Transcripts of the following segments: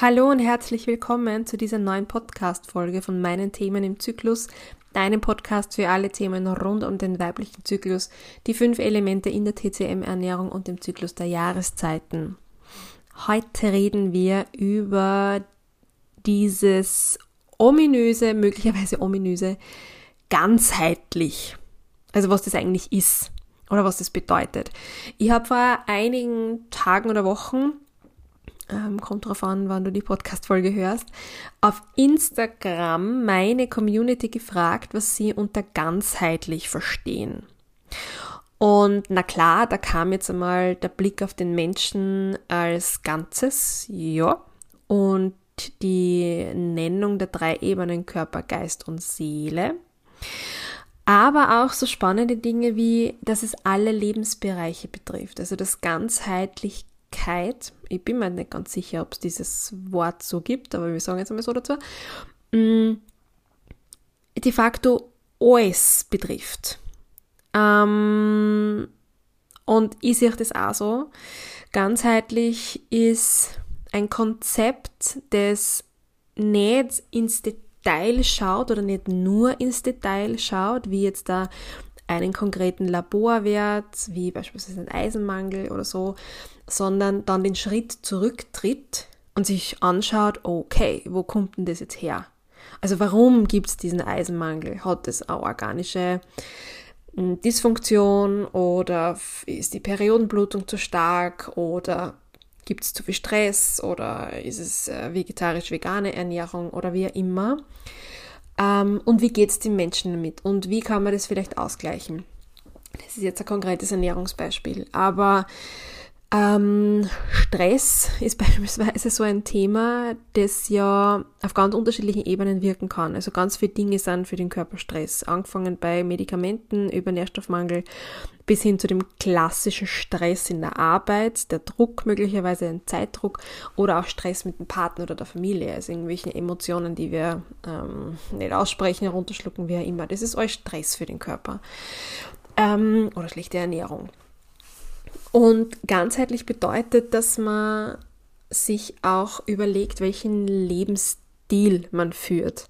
Hallo und herzlich willkommen zu dieser neuen Podcast-Folge von meinen Themen im Zyklus, deinem Podcast für alle Themen rund um den weiblichen Zyklus, die fünf Elemente in der TCM-Ernährung und dem Zyklus der Jahreszeiten. Heute reden wir über dieses ominöse, möglicherweise ominöse, ganzheitlich. Also was das eigentlich ist oder was das bedeutet. Ich habe vor einigen Tagen oder Wochen ähm, kommt drauf an, wann du die Podcast-Folge hörst, auf Instagram meine Community gefragt, was sie unter ganzheitlich verstehen. Und na klar, da kam jetzt einmal der Blick auf den Menschen als Ganzes, ja, und die Nennung der drei Ebenen Körper, Geist und Seele. Aber auch so spannende Dinge wie, dass es alle Lebensbereiche betrifft, also das ganzheitlich Persönlichkeit, ich bin mir nicht ganz sicher, ob es dieses Wort so gibt, aber wir sagen jetzt einmal so dazu, mm, de facto alles betrifft. Ähm, und ich sehe das auch so. Ganzheitlich ist ein Konzept, das nicht ins Detail schaut oder nicht nur ins Detail schaut, wie jetzt da einen konkreten Laborwert, wie beispielsweise ein Eisenmangel oder so, sondern dann den Schritt zurücktritt und sich anschaut, okay, wo kommt denn das jetzt her? Also warum gibt es diesen Eisenmangel? Hat es eine organische hm, Dysfunktion oder ist die Periodenblutung zu stark oder gibt es zu viel Stress oder ist es äh, vegetarisch-vegane Ernährung oder wie auch immer? Ähm, und wie geht es den Menschen damit und wie kann man das vielleicht ausgleichen? Das ist jetzt ein konkretes Ernährungsbeispiel, aber ähm, Stress ist beispielsweise so ein Thema, das ja auf ganz unterschiedlichen Ebenen wirken kann. Also ganz viele Dinge sind für den Körper Stress, angefangen bei Medikamenten über Nährstoffmangel bis hin zu dem klassischen Stress in der Arbeit, der Druck möglicherweise ein Zeitdruck oder auch Stress mit dem Partner oder der Familie, also irgendwelche Emotionen, die wir ähm, nicht aussprechen, herunterschlucken, wie auch immer. Das ist alles Stress für den Körper ähm, oder schlechte Ernährung. Und ganzheitlich bedeutet, dass man sich auch überlegt, welchen Lebensstil man führt.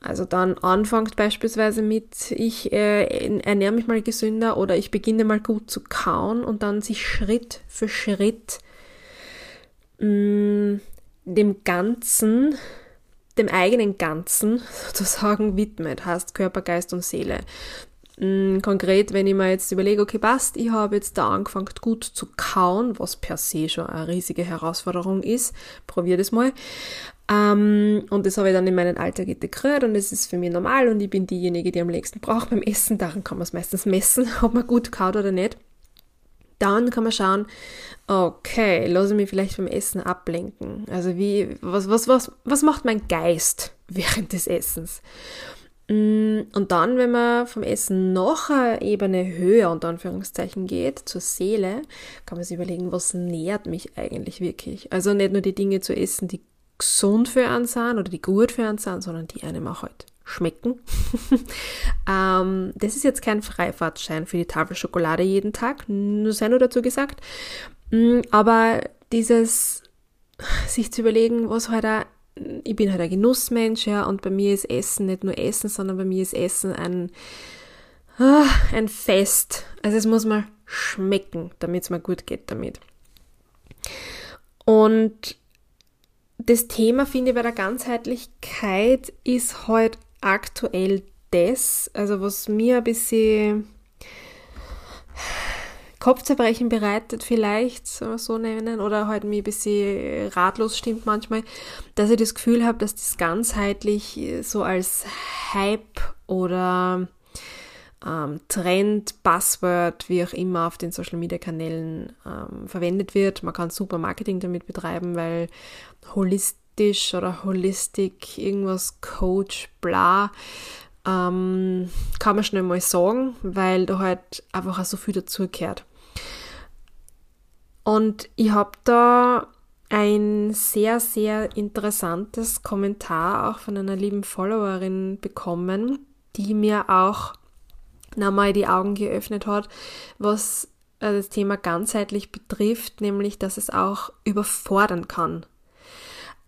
Also dann anfangt beispielsweise mit, ich äh, ernähre mich mal gesünder oder ich beginne mal gut zu kauen und dann sich Schritt für Schritt mh, mm, dem Ganzen, dem eigenen Ganzen sozusagen widmet, heißt Körper, Geist und Seele. Mm, konkret, wenn ich mir jetzt überlege, okay, passt, ich habe jetzt da angefangen gut zu kauen, was per se schon eine riesige Herausforderung ist, probiere das mal. Ähm, und das habe ich dann in meinen Alltag integriert und das ist für mich normal und ich bin diejenige, die am längsten braucht beim Essen. Daran kann man es meistens messen, ob man gut kaut oder nicht. Dann kann man schauen, okay, lasse ich mich vielleicht beim Essen ablenken. Also wie, was, was, was, was macht mein Geist während des Essens? Mm, und dann, wenn man vom Essen noch eine Ebene höher unter Anführungszeichen geht, zur Seele, kann man sich überlegen, was nährt mich eigentlich wirklich. Also nicht nur die Dinge zu essen, die gesund für einen sind oder die gut für einen sind, sondern die einem auch halt schmecken. ähm, das ist jetzt kein Freifahrtschein für die Tafel Schokolade jeden Tag, nur sei nur dazu gesagt. Mm, aber dieses sich zu überlegen, was halt auch ich bin halt ein Genussmensch, ja, und bei mir ist Essen nicht nur Essen, sondern bei mir ist Essen ein, ah, ein Fest. Also es muss mal schmecken, damit es mir gut geht damit. Und das Thema, finde ich, bei der Ganzheitlichkeit ist halt aktuell das, also was mir ein bisschen Kopfzerbrechen bereitet, vielleicht so nennen, oder halt mir ein bisschen ratlos stimmt manchmal, dass ich das Gefühl habe, dass das ganzheitlich so als Hype oder ähm, Trend, Buzzword, wie auch immer auf den Social Media Kanälen ähm, verwendet wird. Man kann super Marketing damit betreiben, weil holistisch oder holistic, irgendwas Coach, bla, ähm, kann man schnell mal sagen, weil da halt einfach auch so viel dazugehört. Und ich habe da ein sehr, sehr interessantes Kommentar auch von einer lieben Followerin bekommen, die mir auch nochmal die Augen geöffnet hat, was äh, das Thema ganzheitlich betrifft, nämlich dass es auch überfordern kann.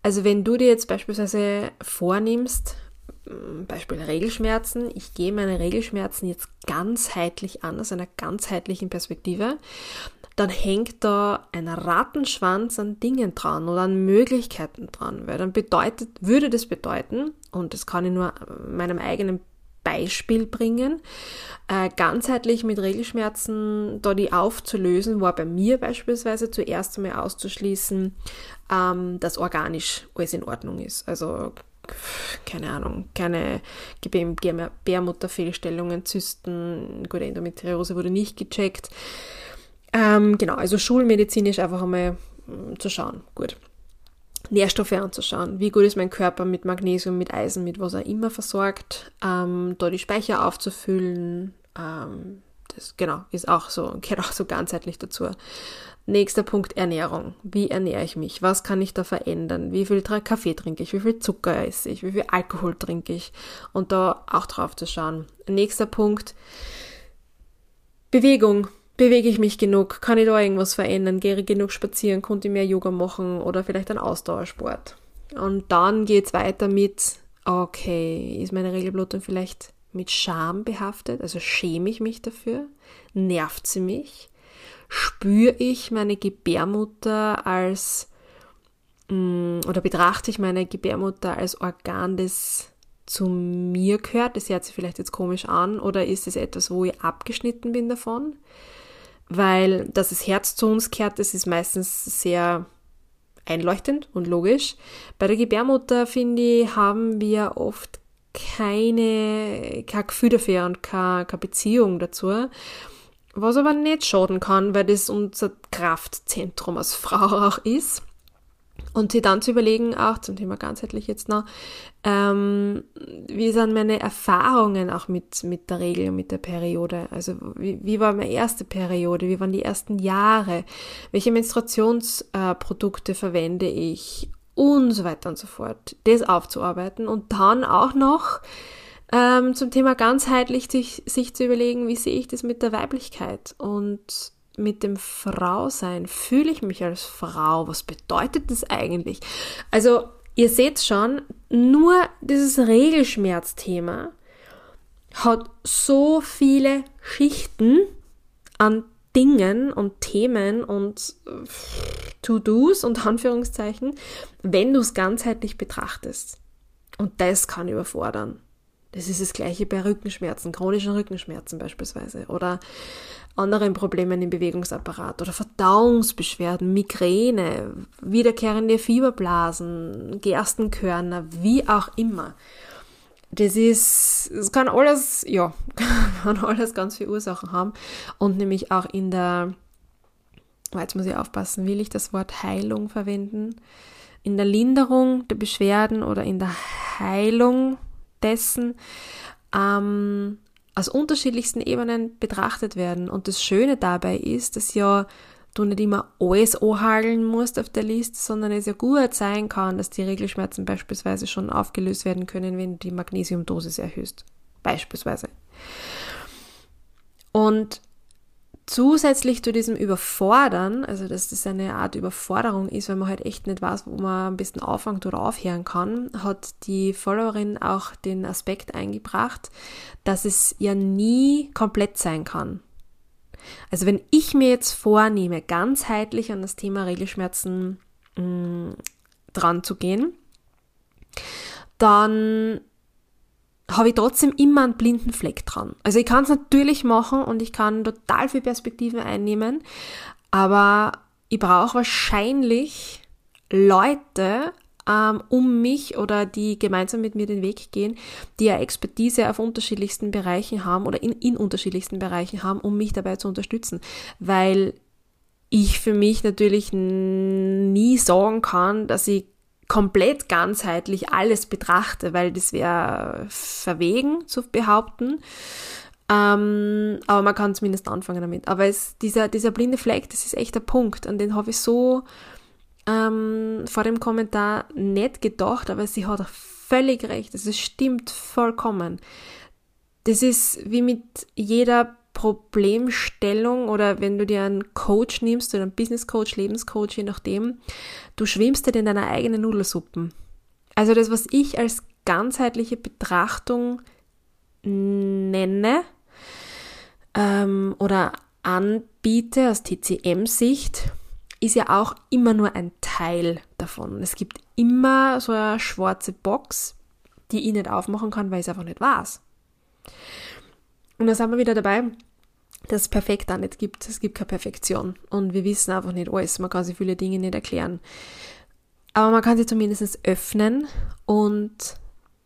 Also wenn du dir jetzt beispielsweise vornimmst, mm, Beispiel Regelschmerzen, ich gehe meine Regelschmerzen jetzt ganzheitlich an, aus einer ganzheitlichen Perspektive, dann hängt da ein Rattenschwanz an Dingen dran oder an Möglichkeiten dran, weil dann bedeutet, würde das bedeuten, und das kann ich nur meinem eigenen Beispiel bringen, äh, ganzheitlich mit Regelschmerzen da die aufzulösen, war bei mir beispielsweise zuerst einmal auszuschließen, ähm, dass organisch alles in Ordnung ist. Also keine Ahnung, keine Gebärmutterfehlstellungen, Zysten, gute Endometriose wurde nicht gecheckt. Ähm, genau, also schulmedizinisch einfach einmal hm, zu schauen. Gut. Nährstoffe anzuschauen. Wie gut ist mein Körper mit Magnesium, mit Eisen, mit was auch immer versorgt. Ähm, da die Speicher aufzufüllen. Ähm, das genau, ist auch so, gehört auch so ganzheitlich dazu. Nächster Punkt, Ernährung. Wie ernähre ich mich? Was kann ich da verändern? Wie viel Kaffee trinke ich? Wie viel Zucker esse ich? Wie viel Alkohol trinke ich? Und da auch drauf zu schauen. Nächster Punkt, Bewegung. Bewege ich mich genug? Kann ich da irgendwas verändern? Gehe ich genug spazieren? Konnte ich mehr Yoga machen oder vielleicht einen Ausdauersport? Und dann geht es weiter mit, okay, ist meine Regelblutung vielleicht mit Scham behaftet? Also schäme ich mich dafür? Nervt sie mich? Spüre ich meine Gebärmutter als mm, oder betrachte ich meine Gebärmutter als Organ, das zu mir gehört? Das hört sich vielleicht jetzt komisch an oder ist es etwas, wo ich abgeschnitten bin davon? weil dass das Herz zu uns kehrt, das ist meistens sehr einleuchtend und logisch. Bei der Gebärmutter, finde ich, haben wir oft keine, kein Gefühl dafür und keine, keine Beziehung dazu. Was aber nicht schaden kann, weil das unser Kraftzentrum als Frau auch ist. Und sie dann zu überlegen, auch zum Thema ganzheitlich jetzt noch, ähm, wie sind meine Erfahrungen auch mit, mit der Regel und mit der Periode? Also wie, wie war meine erste Periode? Wie waren die ersten Jahre? Welche Menstruationsprodukte äh, verwende ich? Und so weiter und so fort. Das aufzuarbeiten und dann auch noch ähm, zum Thema ganzheitlich sich, sich zu überlegen, wie sehe ich das mit der Weiblichkeit? Und mit dem Frausein? Fühle ich mich als Frau? Was bedeutet das eigentlich? Also, ihr seht schon, nur dieses Regelschmerzthema hat so viele Schichten an Dingen und Themen und äh, To-Dos und Anführungszeichen, wenn du es ganzheitlich betrachtest. Und das kann überfordern. Das ist das gleiche bei Rückenschmerzen, chronischen Rückenschmerzen beispielsweise oder anderen Problemen im Bewegungsapparat oder Verdauungsbeschwerden, Migräne, wiederkehrende Fieberblasen, Gerstenkörner, wie auch immer. Das ist, es kann alles, ja, kann alles ganz viele Ursachen haben und nämlich auch in der, jetzt muss ich aufpassen, will ich das Wort Heilung verwenden? In der Linderung der Beschwerden oder in der Heilung dessen ähm, aus unterschiedlichsten Ebenen betrachtet werden. Und das Schöne dabei ist, dass ja du nicht immer alles anhageln musst auf der Liste, sondern es ja gut sein kann, dass die Regelschmerzen beispielsweise schon aufgelöst werden können, wenn du die Magnesiumdosis erhöhst. Beispielsweise. Und zusätzlich zu diesem Überfordern, also dass das eine Art Überforderung ist, weil man halt echt nicht weiß, wo man am besten anfangen oder aufhören kann, hat die Followerin auch den Aspekt eingebracht, dass es ja nie komplett sein kann. Also wenn ich mir jetzt vornehme, ganzheitlich an das Thema Regelschmerzen mh, mm, dran zu gehen, dann habe ich trotzdem immer einen blinden Fleck dran. Also ich kann es natürlich machen und ich kann total viel Perspektiven einnehmen, aber ich brauche wahrscheinlich Leute ähm, um mich oder die gemeinsam mit mir den Weg gehen, die ja Expertise auf unterschiedlichsten Bereichen haben oder in, in unterschiedlichsten Bereichen haben, um mich dabei zu unterstützen. Weil ich für mich natürlich nie sagen kann, dass ich komplett ganzheitlich alles betrachte, weil das wäre verwegen zu behaupten. Ähm, aber man kann zumindest anfangen damit. Aber es, dieser, dieser blinde Fleck, das ist echt der Punkt. An den habe ich so ähm, vor dem Kommentar nicht gedacht, aber sie hat völlig recht. Es stimmt vollkommen. Das ist wie mit jeder Problemstellung oder wenn du dir einen Coach nimmst oder einen Business Coach, Lebenscoach, je nachdem, du schwimmst halt in deiner eigenen Nudelsuppen. Also das, was ich als ganzheitliche Betrachtung nenne ähm, oder anbiete aus TCM-Sicht, ist ja auch immer nur ein Teil davon. Es gibt immer so eine schwarze Box, die ich nicht aufmachen kann, weil es einfach nicht weiß. Und da sind wir wieder dabei, dass es perfekt auch nicht gibt. Es gibt keine Perfektion. Und wir wissen einfach nicht alles. Man kann sich viele Dinge nicht erklären. Aber man kann sie zumindest öffnen und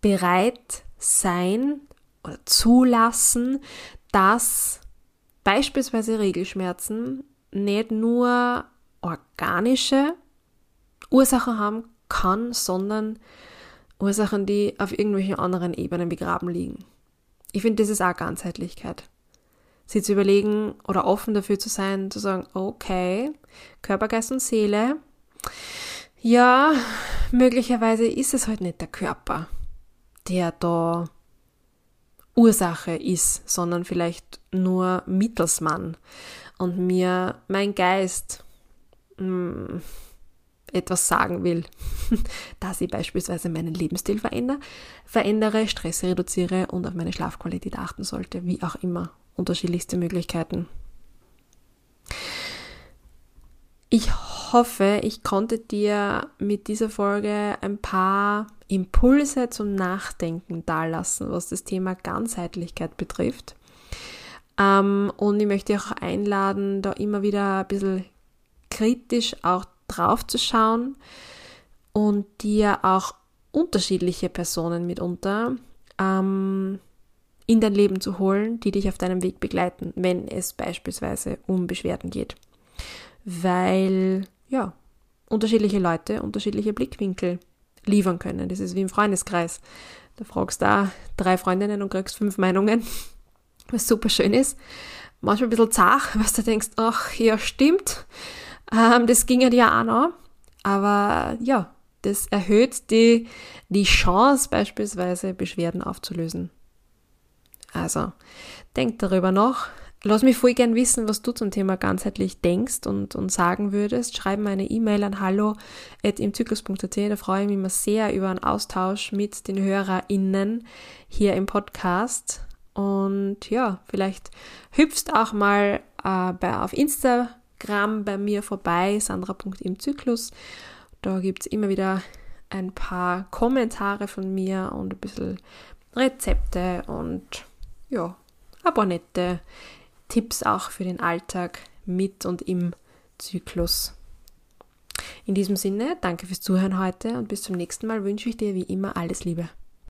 bereit sein oder zulassen, dass beispielsweise Regelschmerzen nicht nur organische Ursachen haben kann, sondern Ursachen, die auf irgendwelchen anderen Ebenen begraben liegen. Ich finde, das ist auch Ganzheitlichkeit. Sie zu überlegen oder offen dafür zu sein, zu sagen, okay, Körper, Geist und Seele, ja, möglicherweise ist es halt nicht der Körper, der da Ursache ist, sondern vielleicht nur Mittelsmann und mir mein Geist mh, mm, etwas sagen will, dass ich beispielsweise meinen Lebensstil verändere, verändere, Stress reduziere und auf meine Schlafqualität achten sollte, wie auch immer. Unterschiedlichste Möglichkeiten. Ich hoffe, ich konnte dir mit dieser Folge ein paar Impulse zum Nachdenken dalassen, was das Thema Ganzheitlichkeit betrifft. Ähm, und ich möchte auch einladen, da immer wieder ein bisschen kritisch auch drauf zu schauen und dir auch unterschiedliche Personen mitunter ähm, in dein Leben zu holen, die dich auf deinem Weg begleiten, wenn es beispielsweise um Beschwerden geht. Weil, ja, unterschiedliche Leute unterschiedliche Blickwinkel liefern können. Das ist wie im Freundeskreis. Da fragst da drei Freundinnen und kriegst fünf Meinungen, was super schön ist. Manchmal ein bisschen zart, weil du denkst, ach, ja, stimmt. Ähm, das ging ja dir auch noch. Aber ja, das erhöht die, die Chance, beispielsweise Beschwerden aufzulösen. Also, denk darüber nach. Lass mich voll gern wissen, was du zum Thema ganzheitlich denkst und, und sagen würdest. Schreib mir eine E-Mail an hallo.imzyklus.at. Da freue ich mich immer sehr über einen Austausch mit den HörerInnen hier im Podcast. Und ja, vielleicht hüpfst auch mal äh, bei, auf Insta Instagram bei mir vorbei, sandra.imzyklus. Da gibt es immer wieder ein paar Kommentare von mir und ein bisschen Rezepte und ja, ein paar nette Tipps auch für den Alltag mit und im Zyklus. In diesem Sinne, danke fürs Zuhören heute und bis zum nächsten Mal wünsche ich dir wie immer alles Liebe.